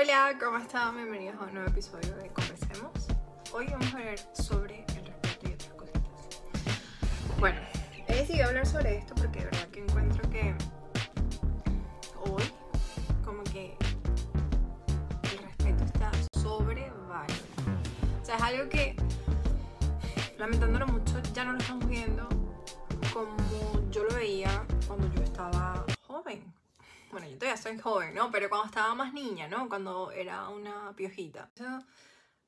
Hola, ¿cómo están? Bienvenidos a un nuevo episodio de Conversemos. Hoy vamos a hablar sobre el respeto y otras cositas. Bueno, he decidido hablar sobre esto porque de verdad que encuentro que hoy como que el respeto está sobrevalorado. O sea, es algo que lamentándolo mucho ya no lo estamos viendo como yo lo veía cuando yo estaba joven bueno, yo todavía soy joven, ¿no? Pero cuando estaba más niña, ¿no? Cuando era una piojita. Eso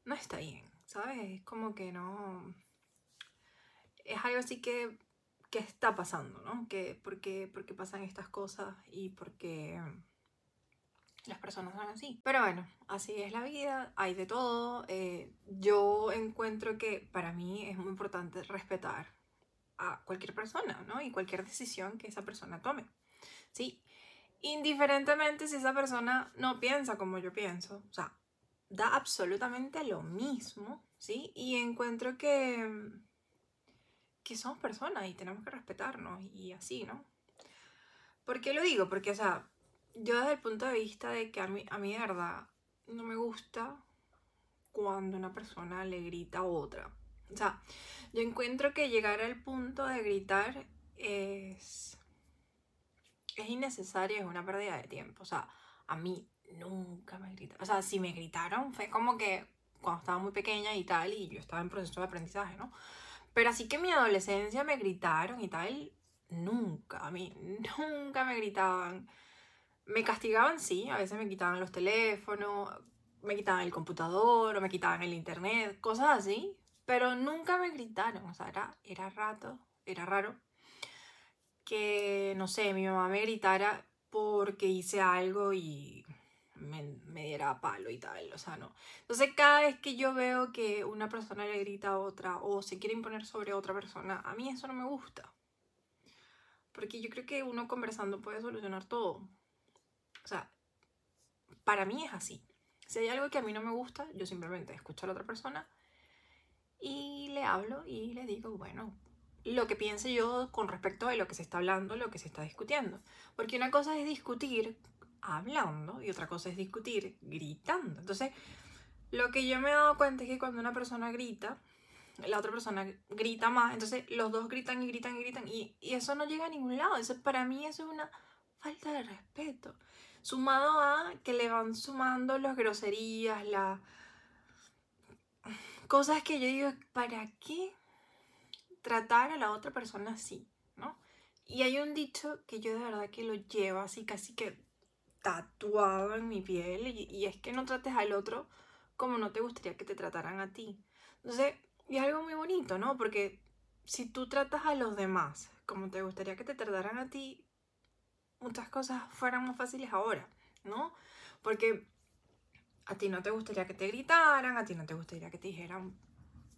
no está bien, ¿sabes? Es como que no... Es algo así que, que está pasando, ¿no? Que, ¿por, qué, ¿Por qué pasan estas cosas y por qué las personas son así? Pero bueno, así es la vida, hay de todo. Eh, yo encuentro que para mí es muy importante respetar a cualquier persona, ¿no? Y cualquier decisión que esa persona tome. Sí, indiferentemente si esa persona no piensa como yo pienso. O sea, da absolutamente lo mismo, ¿sí? Y encuentro que, que somos personas y tenemos que respetarnos y así, ¿no? ¿Por qué lo digo? Porque, o sea, yo desde el punto de vista de que a mí, a de verdad no me gusta cuando una persona le grita a otra. O sea, yo encuentro que llegar al punto de gritar es es innecesario, es una pérdida de tiempo. O sea, a mí nunca me gritaron. O sea, si me gritaron fue como que cuando estaba muy pequeña y tal, y yo estaba en proceso de aprendizaje, ¿no? Pero así que en mi adolescencia me gritaron y tal, nunca, a mí nunca me gritaban. Me castigaban, sí, a veces me quitaban los teléfonos, me quitaban el computador o me quitaban el internet, cosas así, pero nunca me gritaron, o sea, era, era rato, era raro que, no sé, mi mamá me gritara porque hice algo y me, me, diera palo y tal, o sea, no. Entonces, cada vez que yo veo que una persona le grita a otra o se quiere imponer sobre otra persona, a mí eso no me gusta. Porque yo creo que uno conversando puede solucionar todo. O sea, para mí es así. Si hay algo que a mí no me gusta, yo simplemente escucho a la otra persona y le hablo y le digo, bueno, lo que piense yo con respecto a lo que se está hablando, lo que se está discutiendo. Porque una cosa es discutir hablando y otra cosa es discutir gritando. Entonces, lo que yo me he dado cuenta es que cuando una persona grita, la otra persona grita más, entonces los dos gritan y gritan y gritan y, y eso no llega a ningún lado. Eso, para mí eso es una falta de respeto. Sumado a que le van sumando las groserías, las cosas que yo digo, ¿para qué tratar a la otra persona así, ¿no? Y hay un dicho que yo de verdad que lo llevo así casi que tatuado en mi piel y, es que no trates al otro como no te gustaría que te trataran a ti. Entonces, y es algo muy bonito, ¿no? Porque si tú tratas a los demás como te gustaría que te trataran a ti, muchas cosas fueran más fáciles ahora, ¿no? Porque a ti no te gustaría que te gritaran, a ti no te gustaría que te dijeran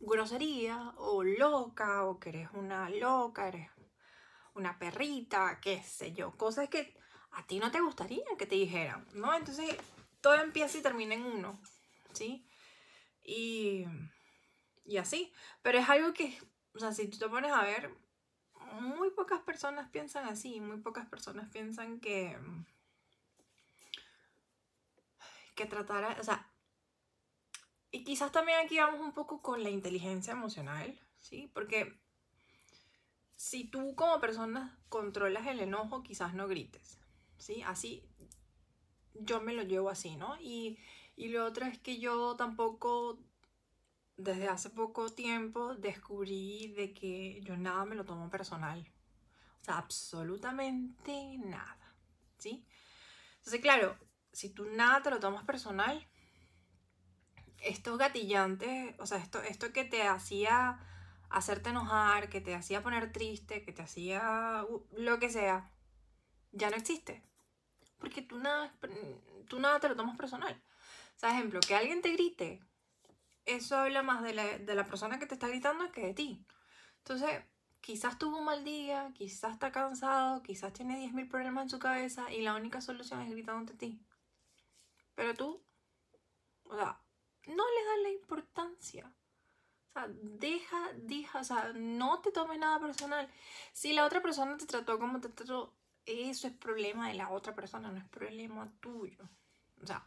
grosería o loca o que eres una loca, eres una perrita, qué sé yo, cosas que a ti no te gustaría que te dijeran, ¿no? Entonces todo empieza y termina en uno, ¿sí? Y, y así, pero es algo que, o sea, si tú te pones a ver, muy pocas personas piensan así, muy pocas personas piensan que que tratar, o sea, y quizás también aquí vamos un poco con la inteligencia emocional, ¿sí? Porque si tú como persona controlas el enojo, quizás no grites, ¿sí? Así yo me lo llevo así, ¿no? Y, y lo otro es que yo tampoco, desde hace poco tiempo, descubrí de que yo nada me lo tomo personal. O sea, absolutamente nada, ¿sí? Entonces, claro, si tú nada te lo tomas personal, estos gatillantes, o sea, esto, esto que te hacía hacerte enojar, que te hacía poner triste, que te hacía lo que sea, ya no existe. Porque tú nada, tú nada te lo tomas personal. O sea, ejemplo, que alguien te grite, eso habla más de la, de la persona que te está gritando que de ti. Entonces, quizás tuvo un mal día, quizás está cansado, quizás tiene 10.000 problemas en su cabeza y la única solución es gritando a ti. Pero tú, o sea, no le das la importancia. O sea, deja, deja, o sea, no te tomes nada personal. Si la otra persona te trató como te trató, eso es problema de la otra persona, no es problema tuyo. O sea,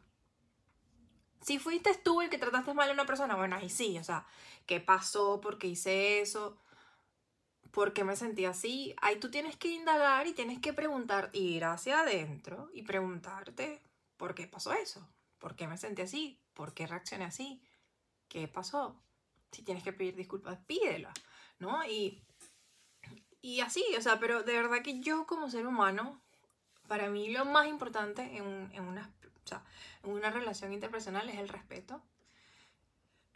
Si fuiste tú el que trataste mal a una persona, bueno, ahí sí, o sea, ¿qué pasó? ¿Por qué hice eso? ¿Por qué me sentí así? Ahí tú tienes que indagar y tienes que preguntar, ir hacia adentro y preguntarte, ¿por qué pasó eso? ¿Por qué me sentí así? ¿Por qué reaccioné así? ¿Qué pasó? Si tienes que pedir disculpas, pídela, ¿no? Y, y así, o sea, pero de verdad que yo como ser humano, para mí lo más importante en, en una, o sea, en una relación interpersonal es el respeto.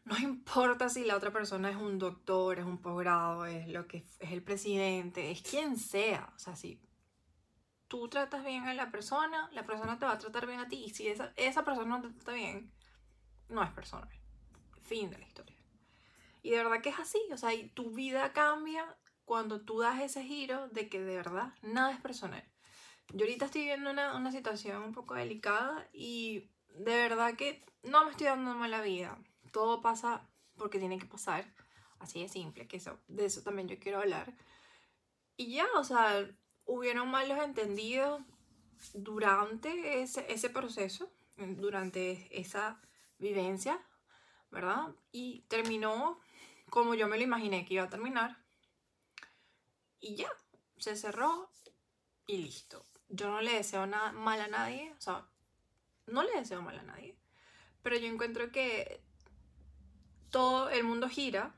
No importa si la otra persona es un doctor, es un posgrado, es lo que es el presidente, es quien sea. O sea, si tú tratas bien a la persona, la persona te va a tratar bien a ti. Y si esa, esa persona no te trata bien, no es personal. Fin de la historia. Y de verdad que es así. O sea, tu vida cambia cuando tú das ese giro de que de verdad nada es personal. Yo ahorita estoy viviendo una, una situación un poco delicada y de verdad que no me estoy dando mala vida. Todo pasa porque tiene que pasar. Así de simple, que eso, de eso también yo quiero hablar. Y ya, o sea, hubieron malos entendidos durante ese, ese proceso, durante esa vivencia, ¿verdad? Y terminó como yo me lo imaginé que iba a terminar. Y ya, se cerró y listo. Yo no le deseo nada mal a nadie, o sea, no le deseo mal a nadie, pero yo encuentro que todo el mundo gira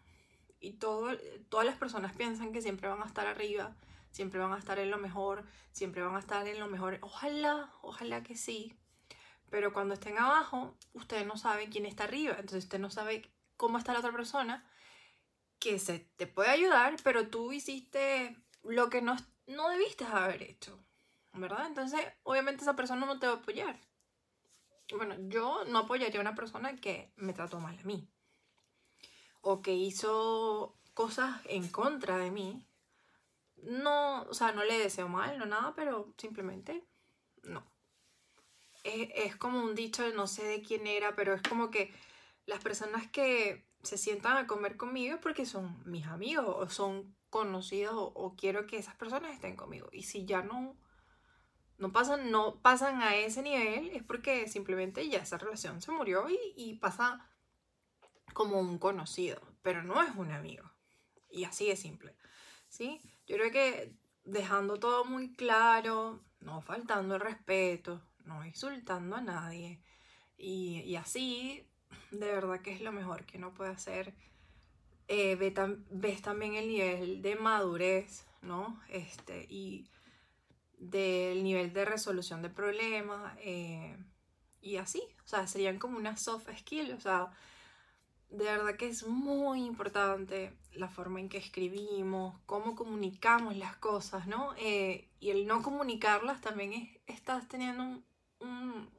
y todo, todas las personas piensan que siempre van a estar arriba, siempre van a estar en lo mejor, siempre van a estar en lo mejor. Ojalá, ojalá que sí. Pero cuando estén abajo, ustedes no saben quién está arriba. Entonces usted no sabe cómo está la otra persona que se te puede ayudar, pero tú hiciste lo que no, no debiste haber hecho. ¿Verdad? Entonces, obviamente esa persona no te va a apoyar. Bueno, yo no apoyaría a una persona que me trató mal a mí. O que hizo cosas en contra de mí. No, o sea, no le deseo mal, no nada, pero simplemente no. Es, es como un dicho, no sé de quién era, pero es como que las personas que se sientan a comer conmigo porque son mis amigos o son conocidos o, quiero que esas personas estén conmigo. Y si ya no, no, pasan, no pasan a ese nivel es porque simplemente ya esa relación se murió y, y pasa como un conocido, pero no es un amigo. Y así de simple. ¿sí? Yo creo que dejando todo muy claro, no faltando el respeto, no insultando a nadie y, y así de verdad que es lo mejor que uno puede hacer. Eh, ves, también el nivel de madurez, ¿no? Este, y del nivel de resolución de problemas eh, y así, o sea, serían como una soft skill, o sea, de verdad que es muy importante la forma en que escribimos, cómo comunicamos las cosas, ¿no? Eh, y el no comunicarlas también es, estás teniendo un, un,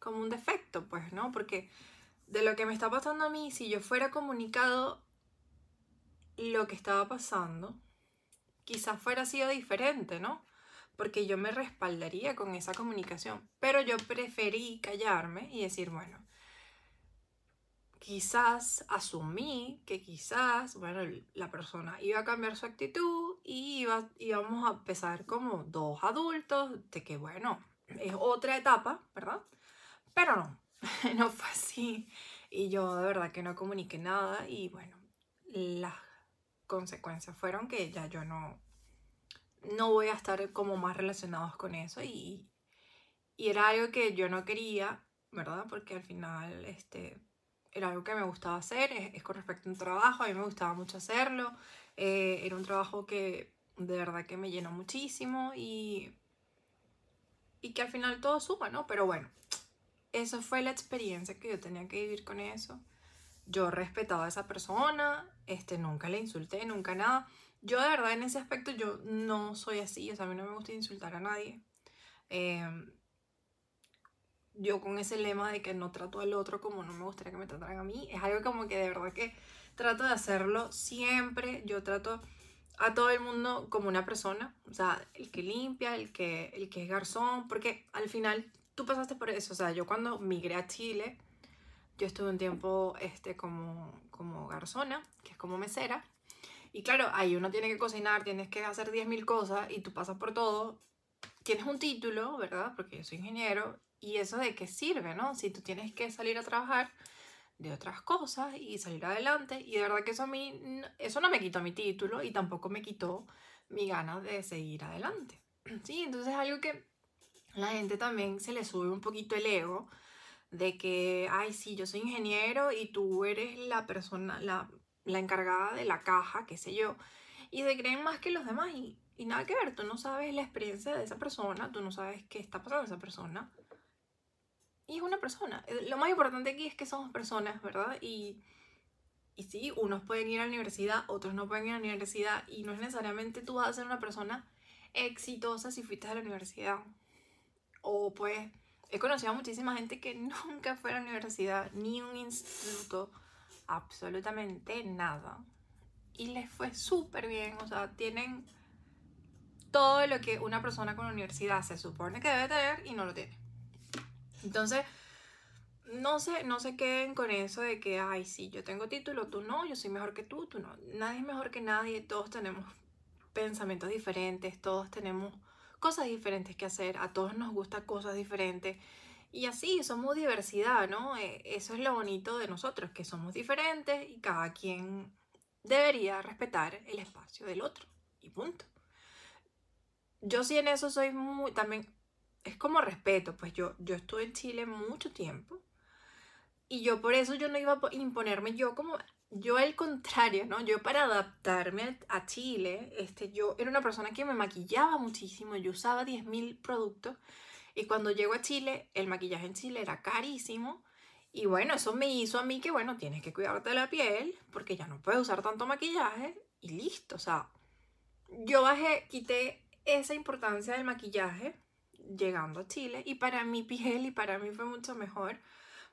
como un defecto, pues, ¿no? Porque de lo que me está pasando a mí, si yo fuera comunicado lo que estaba pasando, quizás fuera sido diferente, ¿no? Porque yo me respaldaría con esa comunicación. Pero yo preferí callarme y decir, bueno, quizás asumí que quizás, bueno, la persona iba a cambiar su actitud y iba, íbamos a empezar como dos adultos, de que, bueno, es otra etapa, ¿verdad? Pero no, no fue así. Y yo de verdad que no comuniqué nada y bueno, las consecuencias fueron que ya yo no, no voy a estar como más relacionados con eso y, y era algo que yo no quería, ¿verdad? Porque al final este, era algo que me gustaba hacer, es, con respecto a un trabajo, a mí me gustaba mucho hacerlo, eh, era un trabajo que de verdad que me llenó muchísimo y, y que al final todo suma, ¿no? Pero bueno, eso fue la experiencia que yo tenía que vivir con eso. Yo respetaba a esa persona, este, nunca le insulté, nunca nada. Yo de verdad en ese aspecto yo no soy así, o sea, a mí no me gusta insultar a nadie. Em, yo con ese lema de que no trato al otro como no me gustaría que me trataran a mí, es algo como que de verdad que trato de hacerlo siempre. Yo trato a todo el mundo como una persona, o sea, el que limpia, el que, el que es garzón, porque al final tú pasaste por eso, o sea, yo cuando migré a Chile, yo estuve un tiempo este, como, como garzona, que es como mesera, y claro, ahí uno tiene que cocinar, tienes que hacer 10.000 cosas y tú pasas por todo, tienes un título, ¿verdad? Porque yo soy ingeniero ¿Y eso de qué sirve, no? Si tú tienes que salir a trabajar de otras cosas y salir adelante. Y de verdad que eso a mí, eso no me quitó mi título y tampoco me quitó mi ganas de seguir adelante. Sí, entonces es algo que la gente también se le sube un poquito el ego de que, ay, sí, yo soy ingeniero y tú eres la persona, la, la encargada de la caja, qué sé yo, y se creen más que los demás y, y nada que ver, tú no sabes la experiencia de esa persona, tú no sabes qué está pasando esa persona. Y es una persona. Eh, lo más importante aquí es que somos personas, ¿verdad? Y, y sí, unos pueden ir a la universidad, otros no pueden ir a la universidad y no es necesariamente tú vas a ser una persona exitosa si fuiste a la universidad. O pues he conocido a muchísima gente que nunca fue a la universidad, ni un instituto, absolutamente nada. Y les fue súper bien, o sea, tienen todo lo que una persona con la universidad se supone que debe tener y no lo tiene. Entonces, no se, no se queden con eso de que, ay, sí, yo tengo título, tú no, yo soy mejor que tú, tú no. Nadie es mejor que nadie, todos tenemos pensamientos diferentes, todos tenemos cosas diferentes que hacer, a todos nos gustan cosas diferentes. Y así, somos diversidad, ¿no? Eh, eso es lo bonito de nosotros, que somos diferentes y cada quien debería respetar el espacio del otro. Y punto. Yo sí en eso soy muy, también, es como respeto, pues yo, yo estuve en Chile mucho tiempo y yo por eso yo no iba a imponerme yo como yo al contrario, ¿no? Yo para adaptarme a Chile, este, yo era una persona que me maquillaba muchísimo, yo usaba 10.000 productos y cuando llego a Chile, el maquillaje en Chile era carísimo y bueno, eso me hizo a mí que, bueno, tienes que cuidarte la piel porque ya no puedes usar tanto maquillaje y listo, o sea, yo bajé, quité esa importancia del maquillaje llegando a Chile y para mi piel y para mí fue mucho mejor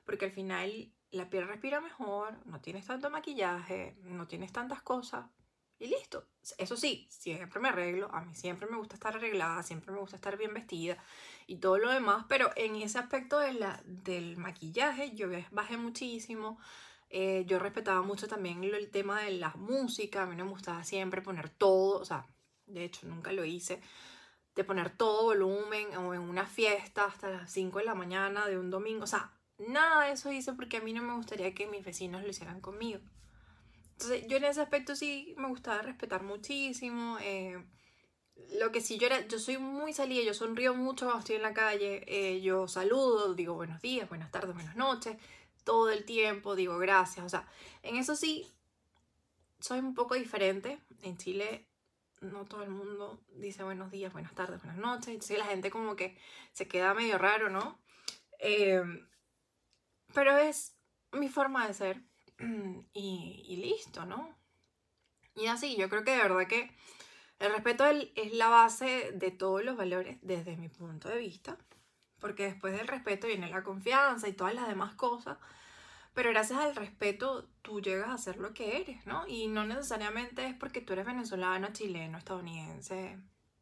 porque al final la piel respira mejor, no tienes tanto maquillaje, no tienes tantas cosas y listo. Eso sí, siempre me arreglo, a mí siempre me gusta estar arreglada, siempre me gusta estar bien vestida y todo lo demás, pero en ese aspecto de la, del maquillaje yo bajé muchísimo. Eh, yo respetaba mucho también el tema de la música, a mí me gustaba siempre poner todo, o sea, de hecho nunca lo hice, de poner todo volumen o en una fiesta hasta las 5 de la mañana de un domingo, o sea, Nada de eso hice porque a mí no me gustaría que mis vecinos lo hicieran conmigo. Entonces, yo en ese aspecto sí me gustaba respetar muchísimo. Eh, lo que sí, yo era, yo soy muy salida, yo sonrío mucho cuando estoy en la calle, eh, yo saludo, digo buenos días, buenas tardes, buenas noches, todo el tiempo digo gracias, o sea, en eso sí soy un poco diferente. En Chile no todo el mundo dice buenos días, buenas tardes, buenas noches, entonces la gente como que se queda medio raro, ¿no? Eh, pero es mi forma de ser y, listo, ¿no? Y así, yo creo que de verdad que el respeto es la base de todos los valores desde mi punto de vista, porque después del respeto viene la confianza y todas las demás cosas, pero gracias al respeto tú llegas a ser lo que eres, ¿no? Y no necesariamente es porque tú eres venezolano, chileno, estadounidense,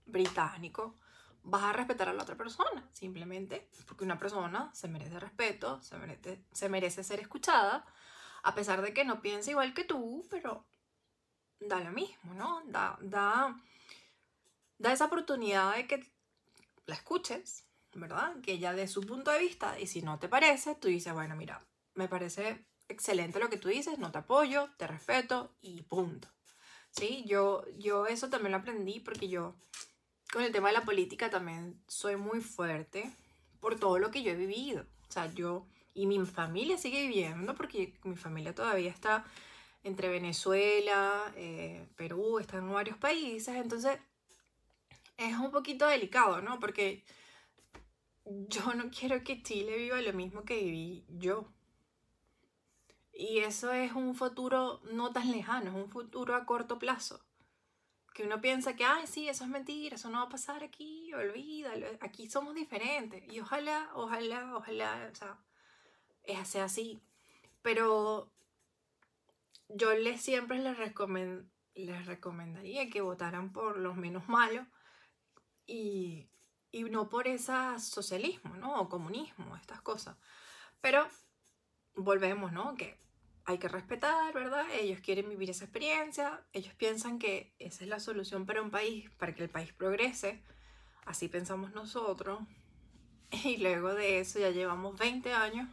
británico, vas a respetar a la otra persona, simplemente porque una persona se merece respeto, se merece, se merece ser escuchada, a pesar de que no piense igual que tú, pero da lo mismo, ¿no? Da, da, da esa oportunidad de que la escuches, ¿verdad? Que ella dé su punto de vista y si no te parece, tú dices, bueno, mira, me parece excelente lo que tú dices, no te apoyo, te respeto y punto. Sí, yo, yo eso también lo aprendí porque yo con el tema de la política también soy muy fuerte por todo lo que yo he vivido. O sea, yo y mi familia sigue viviendo porque mi familia todavía está entre Venezuela, eh, Perú, está en varios países. Entonces es un poquito delicado, ¿no? Porque yo no quiero que Chile viva lo mismo que viví yo. Y eso es un futuro no tan lejano, es un futuro a corto plazo que uno piensa que, ay, sí, eso es mentira, eso no va a pasar aquí, olvídalo, aquí somos diferentes. Y ojalá, ojalá, ojalá, o sea, sea así. Pero yo les siempre les, les recomendaría que votaran por los menos malos y, y no por ese socialismo, ¿no? O comunismo, estas cosas. Pero volvemos, ¿no? Que hay que respetar, ¿verdad? Ellos quieren vivir esa experiencia, ellos piensan que esa es la solución para un país, para que el país progrese, así pensamos nosotros. Y luego de eso ya llevamos 20 años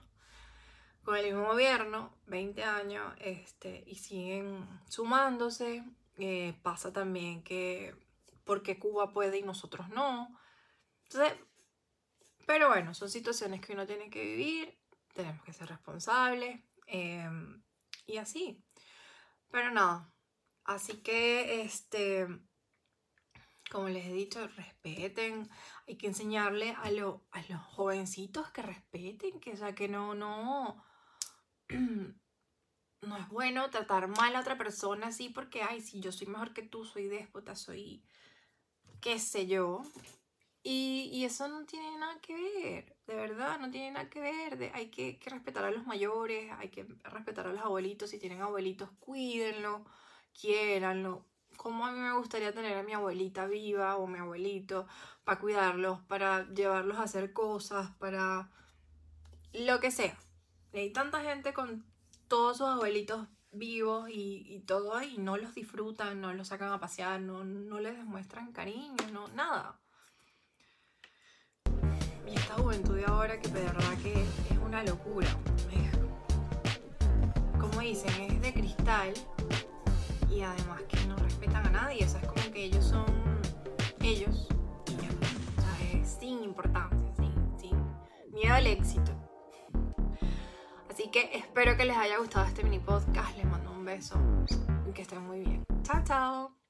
con el mismo gobierno, 20 años, este, y siguen sumándose. Eh, pasa también que porque Cuba puede y nosotros no. Entonces, pero bueno, son situaciones que uno tiene que vivir, tenemos que ser responsables em, y así. Pero nada, así que este, como les he dicho, respeten, hay que enseñarle a, a los jovencitos que respeten, que, sea, que no, no, no es bueno tratar mal a otra persona así porque, ay, si yo soy mejor que tú, soy déspota, soy qué sé yo. Y, eso no tiene nada que ver, de verdad, no tiene nada que ver. hay que, respetar a los mayores, hay que respetar a los abuelitos. Si tienen abuelitos, cuídenlo, quiéranlo. Como a mí me gustaría tener a mi abuelita viva o mi abuelito para cuidarlos, para llevarlos a hacer cosas, para lo que sea. Hay tanta gente con todos sus abuelitos vivos y, todo y no los disfrutan, no los sacan a pasear, no, no les demuestran cariño, no, nada. Juventud ahora que de verdad que es una locura. como dicen, es de cristal y además que no respetan a nadie. O sea, es como que ellos son ellos y ya. O sea, es sin importancia, sin miedo al éxito. Así que espero que les haya gustado este mini podcast. Les mando un beso y que estén muy bien. Chao, chao.